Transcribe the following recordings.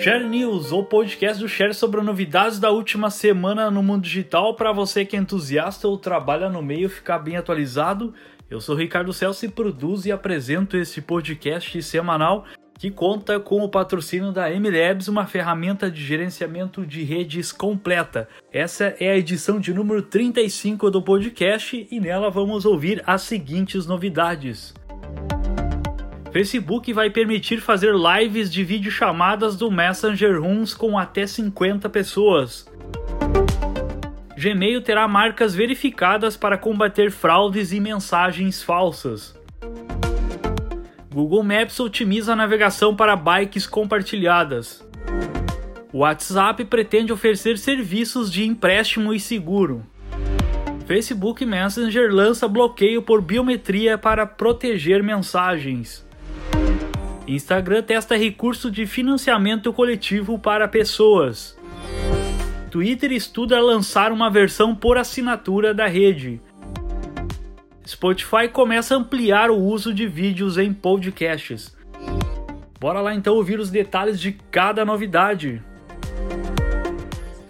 Share News, o podcast do Share sobre novidades da última semana no mundo digital para você que é entusiasta ou trabalha no meio ficar bem atualizado. Eu sou Ricardo Celso e produzo e apresento esse podcast semanal que conta com o patrocínio da MLabs, uma ferramenta de gerenciamento de redes completa. Essa é a edição de número 35 do podcast e nela vamos ouvir as seguintes novidades. Facebook vai permitir fazer lives de videochamadas do Messenger Rooms com até 50 pessoas. Gmail terá marcas verificadas para combater fraudes e mensagens falsas. Google Maps otimiza a navegação para bikes compartilhadas. WhatsApp pretende oferecer serviços de empréstimo e seguro. Facebook Messenger lança bloqueio por biometria para proteger mensagens. Instagram testa recurso de financiamento coletivo para pessoas. Twitter estuda lançar uma versão por assinatura da rede. Spotify começa a ampliar o uso de vídeos em podcasts. Bora lá então ouvir os detalhes de cada novidade.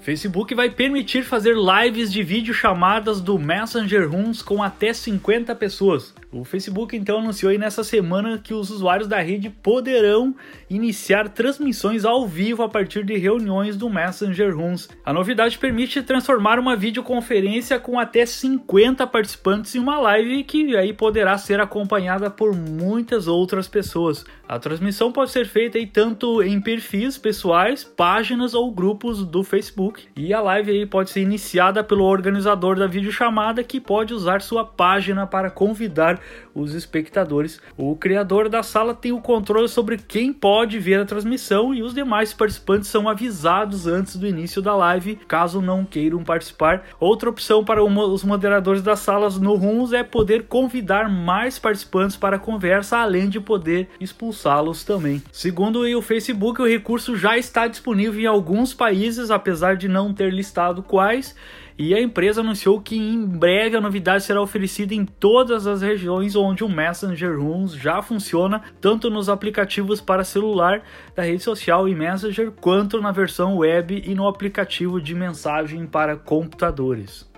Facebook vai permitir fazer lives de vídeo chamadas do Messenger Rooms com até 50 pessoas. O Facebook então anunciou aí nessa semana que os usuários da rede poderão iniciar transmissões ao vivo a partir de reuniões do Messenger Rooms. A novidade permite transformar uma videoconferência com até 50 participantes em uma live que aí poderá ser acompanhada por muitas outras pessoas. A transmissão pode ser feita aí tanto em perfis pessoais, páginas ou grupos do Facebook. E a live aí pode ser iniciada pelo organizador da videochamada que pode usar sua página para convidar os espectadores. O criador da sala tem o controle sobre quem pode ver a transmissão e os demais participantes são avisados antes do início da live, caso não queiram participar. Outra opção para os moderadores das salas no Rooms é poder convidar mais participantes para a conversa, além de poder expulsá-los também. Segundo o Facebook, o recurso já está disponível em alguns países, apesar de não ter listado quais. E a empresa anunciou que em breve a novidade será oferecida em todas as regiões onde o Messenger Rooms já funciona, tanto nos aplicativos para celular da rede social e Messenger, quanto na versão web e no aplicativo de mensagem para computadores.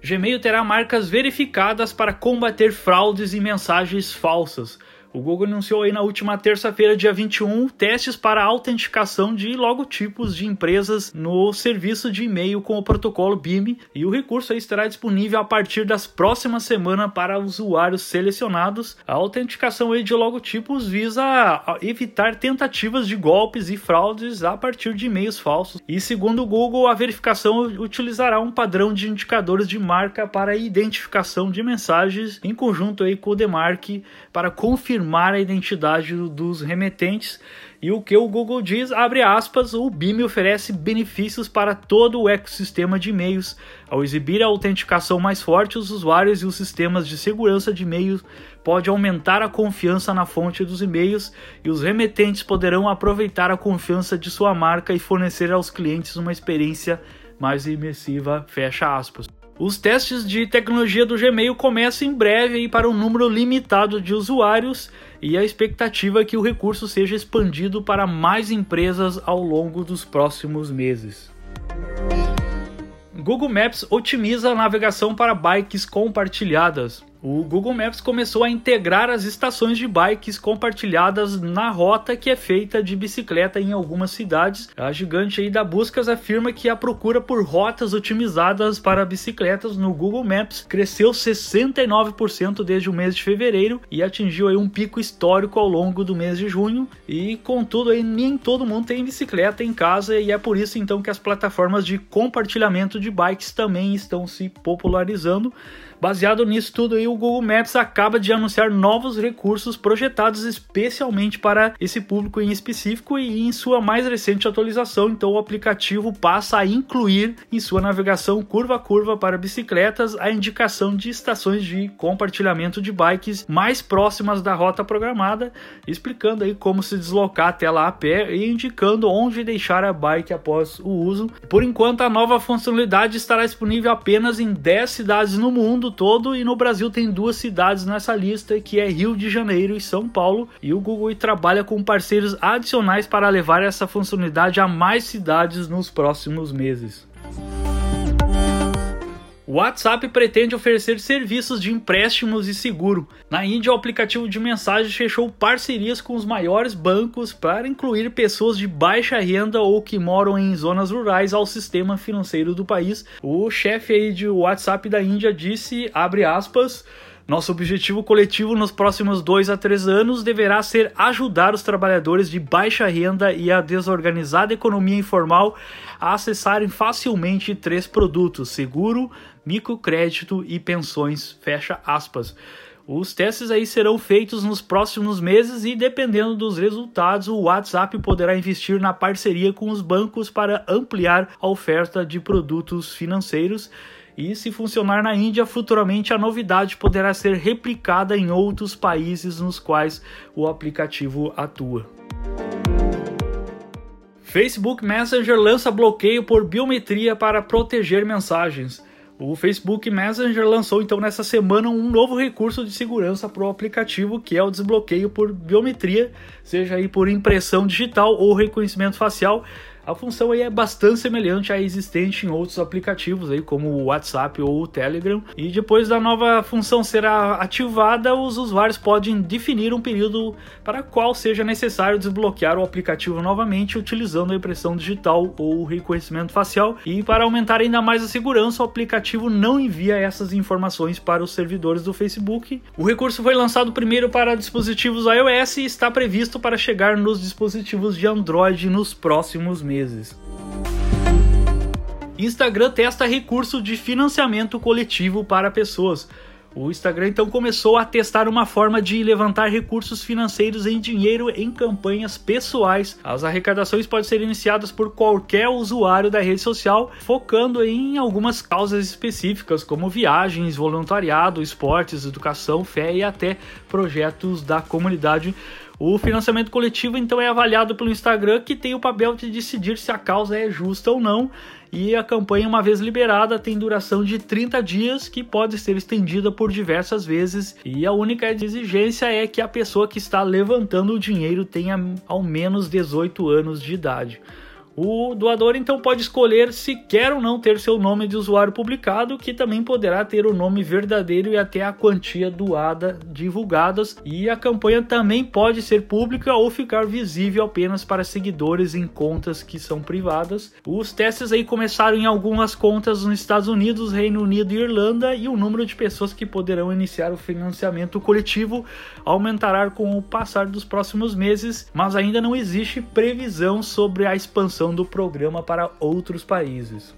Gmail terá marcas verificadas para combater fraudes e mensagens falsas. O Google anunciou aí na última terça-feira, dia 21, testes para autenticação de logotipos de empresas no serviço de e-mail com o protocolo BIM e o recurso aí estará disponível a partir das próximas semanas para usuários selecionados. A autenticação aí de logotipos visa evitar tentativas de golpes e fraudes a partir de e-mails falsos. E segundo o Google, a verificação utilizará um padrão de indicadores de marca para identificação de mensagens em conjunto aí com o DMARC para confirmar confirmar a identidade dos remetentes. E o que o Google diz, abre aspas, o BIM oferece benefícios para todo o ecossistema de e-mails. Ao exibir a autenticação mais forte, os usuários e os sistemas de segurança de e-mails pode aumentar a confiança na fonte dos e-mails e os remetentes poderão aproveitar a confiança de sua marca e fornecer aos clientes uma experiência mais imersiva, fecha aspas. Os testes de tecnologia do Gmail começam em breve para um número limitado de usuários e a expectativa é que o recurso seja expandido para mais empresas ao longo dos próximos meses. Google Maps otimiza a navegação para bikes compartilhadas. O Google Maps começou a integrar as estações de bikes compartilhadas na rota que é feita de bicicleta em algumas cidades. A gigante aí da Buscas afirma que a procura por rotas otimizadas para bicicletas no Google Maps cresceu 69% desde o mês de fevereiro e atingiu aí um pico histórico ao longo do mês de junho. E contudo, aí nem todo mundo tem bicicleta em casa e é por isso então que as plataformas de compartilhamento de bikes também estão se popularizando. Baseado nisso tudo aí, o Google Maps acaba de anunciar novos recursos projetados especialmente para esse público em específico e em sua mais recente atualização, então o aplicativo passa a incluir em sua navegação curva a curva para bicicletas a indicação de estações de compartilhamento de bikes mais próximas da rota programada, explicando aí como se deslocar até lá a pé e indicando onde deixar a bike após o uso. Por enquanto, a nova funcionalidade estará disponível apenas em 10 cidades no mundo todo e no Brasil tem duas cidades nessa lista, que é Rio de Janeiro e São Paulo, e o Google trabalha com parceiros adicionais para levar essa funcionalidade a mais cidades nos próximos meses. O WhatsApp pretende oferecer serviços de empréstimos e seguro. Na Índia, o aplicativo de mensagens fechou parcerias com os maiores bancos para incluir pessoas de baixa renda ou que moram em zonas rurais ao sistema financeiro do país. O chefe aí de WhatsApp da Índia disse, abre aspas, nosso objetivo coletivo nos próximos dois a três anos deverá ser ajudar os trabalhadores de baixa renda e a desorganizada economia informal a acessarem facilmente três produtos: seguro, microcrédito e pensões, fecha aspas. Os testes aí serão feitos nos próximos meses e, dependendo dos resultados, o WhatsApp poderá investir na parceria com os bancos para ampliar a oferta de produtos financeiros. E se funcionar na Índia, futuramente a novidade poderá ser replicada em outros países nos quais o aplicativo atua. Facebook Messenger lança bloqueio por biometria para proteger mensagens. O Facebook Messenger lançou então nessa semana um novo recurso de segurança para o aplicativo, que é o desbloqueio por biometria, seja aí por impressão digital ou reconhecimento facial, a função aí é bastante semelhante à existente em outros aplicativos, aí, como o WhatsApp ou o Telegram. E depois da nova função ser ativada, os usuários podem definir um período para qual seja necessário desbloquear o aplicativo novamente utilizando a impressão digital ou reconhecimento facial. E para aumentar ainda mais a segurança, o aplicativo não envia essas informações para os servidores do Facebook. O recurso foi lançado primeiro para dispositivos iOS e está previsto para chegar nos dispositivos de Android nos próximos meses meses. Instagram testa recurso de financiamento coletivo para pessoas. O Instagram então começou a testar uma forma de levantar recursos financeiros em dinheiro em campanhas pessoais. As arrecadações podem ser iniciadas por qualquer usuário da rede social, focando em algumas causas específicas, como viagens, voluntariado, esportes, educação, fé e até projetos da comunidade. O financiamento coletivo então é avaliado pelo Instagram, que tem o papel de decidir se a causa é justa ou não. E a campanha, uma vez liberada, tem duração de 30 dias, que pode ser estendida por diversas vezes. E a única exigência é que a pessoa que está levantando o dinheiro tenha ao menos 18 anos de idade. O doador então pode escolher se quer ou não ter seu nome de usuário publicado, que também poderá ter o nome verdadeiro e até a quantia doada divulgadas. E a campanha também pode ser pública ou ficar visível apenas para seguidores em contas que são privadas. Os testes aí começaram em algumas contas nos Estados Unidos, Reino Unido e Irlanda, e o número de pessoas que poderão iniciar o financiamento coletivo aumentará com o passar dos próximos meses, mas ainda não existe previsão sobre a expansão do programa para outros países.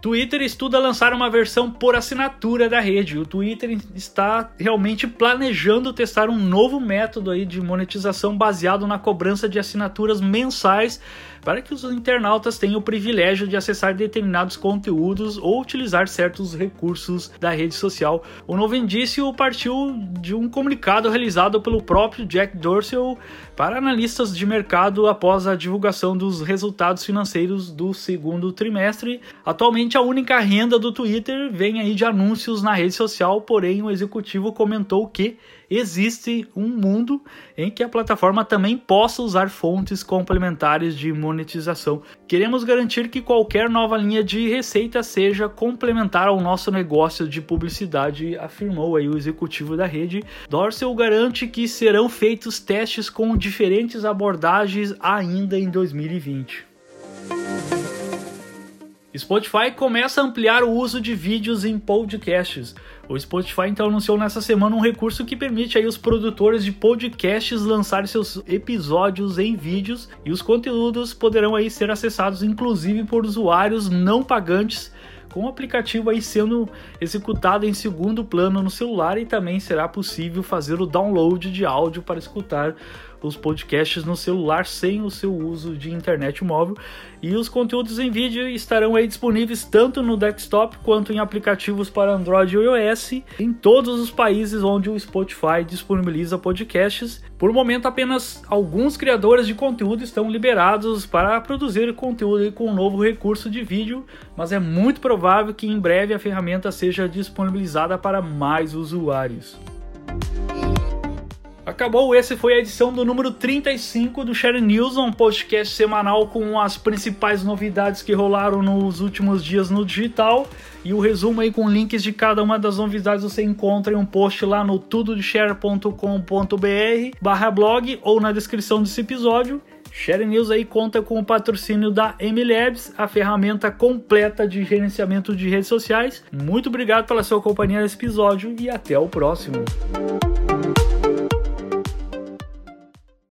Twitter estuda lançar uma versão por assinatura da rede. O Twitter está realmente planejando testar um novo método aí de monetização baseado na cobrança de assinaturas mensais para que os internautas tenham o privilégio de acessar determinados conteúdos ou utilizar certos recursos da rede social. O novo indício partiu de um comunicado realizado pelo próprio Jack Dorsey para analistas de mercado após a divulgação dos resultados financeiros do segundo trimestre. Atualmente, a única renda do Twitter vem aí de anúncios na rede social, porém o executivo comentou que existe um mundo em que a plataforma também possa usar fontes complementares de monetização. Queremos garantir que qualquer nova linha de receita seja complementar ao nosso negócio de publicidade, afirmou aí o executivo da rede. Dorsey garante que serão feitos testes com diferentes abordagens ainda em 2020. Spotify começa a ampliar o uso de vídeos em podcasts. O Spotify então anunciou nessa semana um recurso que permite aí os produtores de podcasts lançar seus episódios em vídeos e os conteúdos poderão aí ser acessados inclusive por usuários não pagantes com o aplicativo aí sendo executado em segundo plano no celular e também será possível fazer o download de áudio para escutar os podcasts no celular sem o seu uso de internet móvel. E os conteúdos em vídeo estarão aí disponíveis tanto no desktop quanto em aplicativos para Android e iOS em todos os países onde o Spotify disponibiliza podcasts. Por momento, apenas alguns criadores de conteúdo estão liberados para produzir conteúdo com um novo recurso de vídeo, mas é muito provável que em breve a ferramenta seja disponibilizada para mais usuários. Acabou, esse foi a edição do número 35 do Share News, um podcast semanal com as principais novidades que rolaram nos últimos dias no digital. E o resumo aí com links de cada uma das novidades você encontra em um post lá no tudodeshare.com.br barra blog ou na descrição desse episódio. Share News aí conta com o patrocínio da MLabs, a ferramenta completa de gerenciamento de redes sociais. Muito obrigado pela sua companhia nesse episódio e até o próximo.